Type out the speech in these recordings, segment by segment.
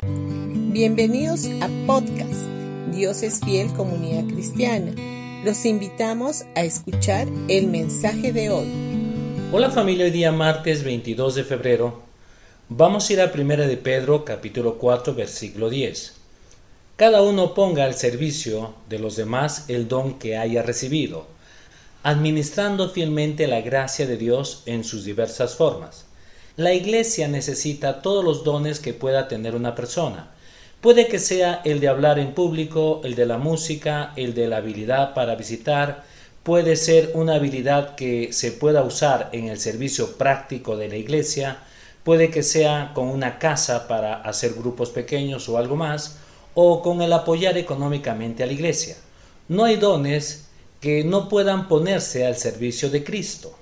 Bienvenidos a podcast Dios es fiel comunidad cristiana. Los invitamos a escuchar el mensaje de hoy. Hola familia, hoy día martes 22 de febrero vamos a ir a Primera de Pedro capítulo 4 versículo 10. Cada uno ponga al servicio de los demás el don que haya recibido, administrando fielmente la gracia de Dios en sus diversas formas. La iglesia necesita todos los dones que pueda tener una persona. Puede que sea el de hablar en público, el de la música, el de la habilidad para visitar, puede ser una habilidad que se pueda usar en el servicio práctico de la iglesia, puede que sea con una casa para hacer grupos pequeños o algo más, o con el apoyar económicamente a la iglesia. No hay dones que no puedan ponerse al servicio de Cristo.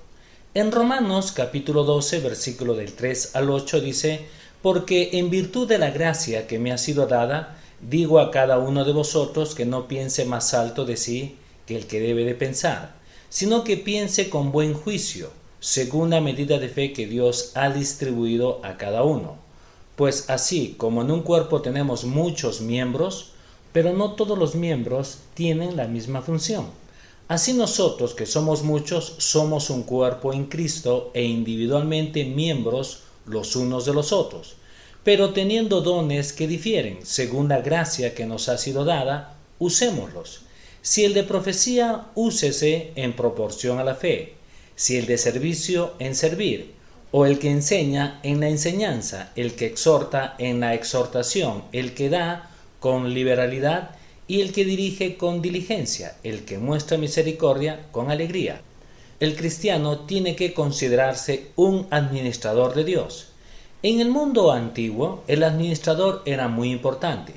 En Romanos capítulo 12 versículo del 3 al 8 dice, porque en virtud de la gracia que me ha sido dada, digo a cada uno de vosotros que no piense más alto de sí que el que debe de pensar, sino que piense con buen juicio, según la medida de fe que Dios ha distribuido a cada uno pues así como en un cuerpo tenemos muchos miembros, pero no todos los miembros tienen la misma función. Así nosotros, que somos muchos, somos un cuerpo en Cristo e individualmente miembros los unos de los otros, pero teniendo dones que difieren según la gracia que nos ha sido dada, usémoslos. Si el de profecía, úsese en proporción a la fe, si el de servicio, en servir, o el que enseña en la enseñanza, el que exhorta en la exhortación, el que da con liberalidad y el que dirige con diligencia, el que muestra misericordia con alegría. El cristiano tiene que considerarse un administrador de Dios. En el mundo antiguo, el administrador era muy importante.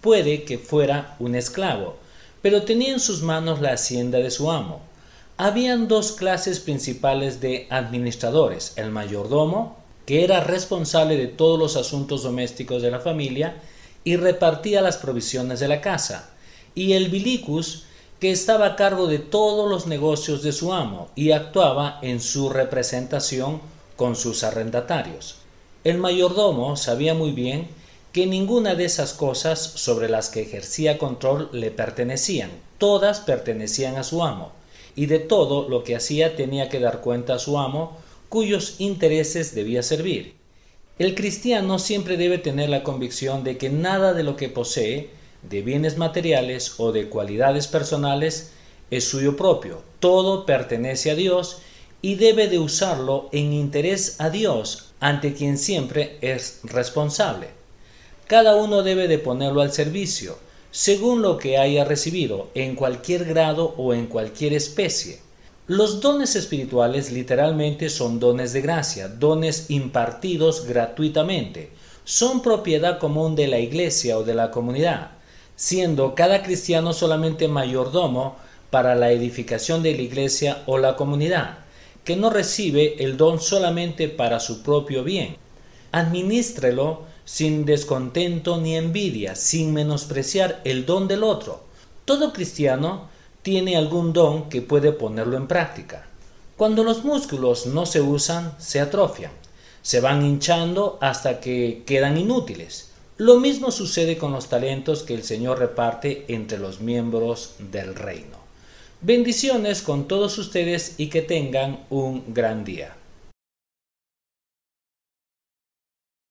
Puede que fuera un esclavo, pero tenía en sus manos la hacienda de su amo habían dos clases principales de administradores, el mayordomo, que era responsable de todos los asuntos domésticos de la familia y repartía las provisiones de la casa, y el bilicus, que estaba a cargo de todos los negocios de su amo y actuaba en su representación con sus arrendatarios. El mayordomo sabía muy bien que ninguna de esas cosas sobre las que ejercía control le pertenecían, todas pertenecían a su amo, y de todo lo que hacía tenía que dar cuenta a su amo, cuyos intereses debía servir. El cristiano siempre debe tener la convicción de que nada de lo que posee, de bienes materiales o de cualidades personales, es suyo propio. Todo pertenece a Dios y debe de usarlo en interés a Dios, ante quien siempre es responsable. Cada uno debe de ponerlo al servicio, según lo que haya recibido, en cualquier grado o en cualquier especie. Los dones espirituales literalmente son dones de gracia, dones impartidos gratuitamente. Son propiedad común de la iglesia o de la comunidad, siendo cada cristiano solamente mayordomo para la edificación de la iglesia o la comunidad, que no recibe el don solamente para su propio bien. Administrelo sin descontento ni envidia, sin menospreciar el don del otro. Todo cristiano tiene algún don que puede ponerlo en práctica. Cuando los músculos no se usan, se atrofian, se van hinchando hasta que quedan inútiles. Lo mismo sucede con los talentos que el Señor reparte entre los miembros del reino. Bendiciones con todos ustedes y que tengan un gran día.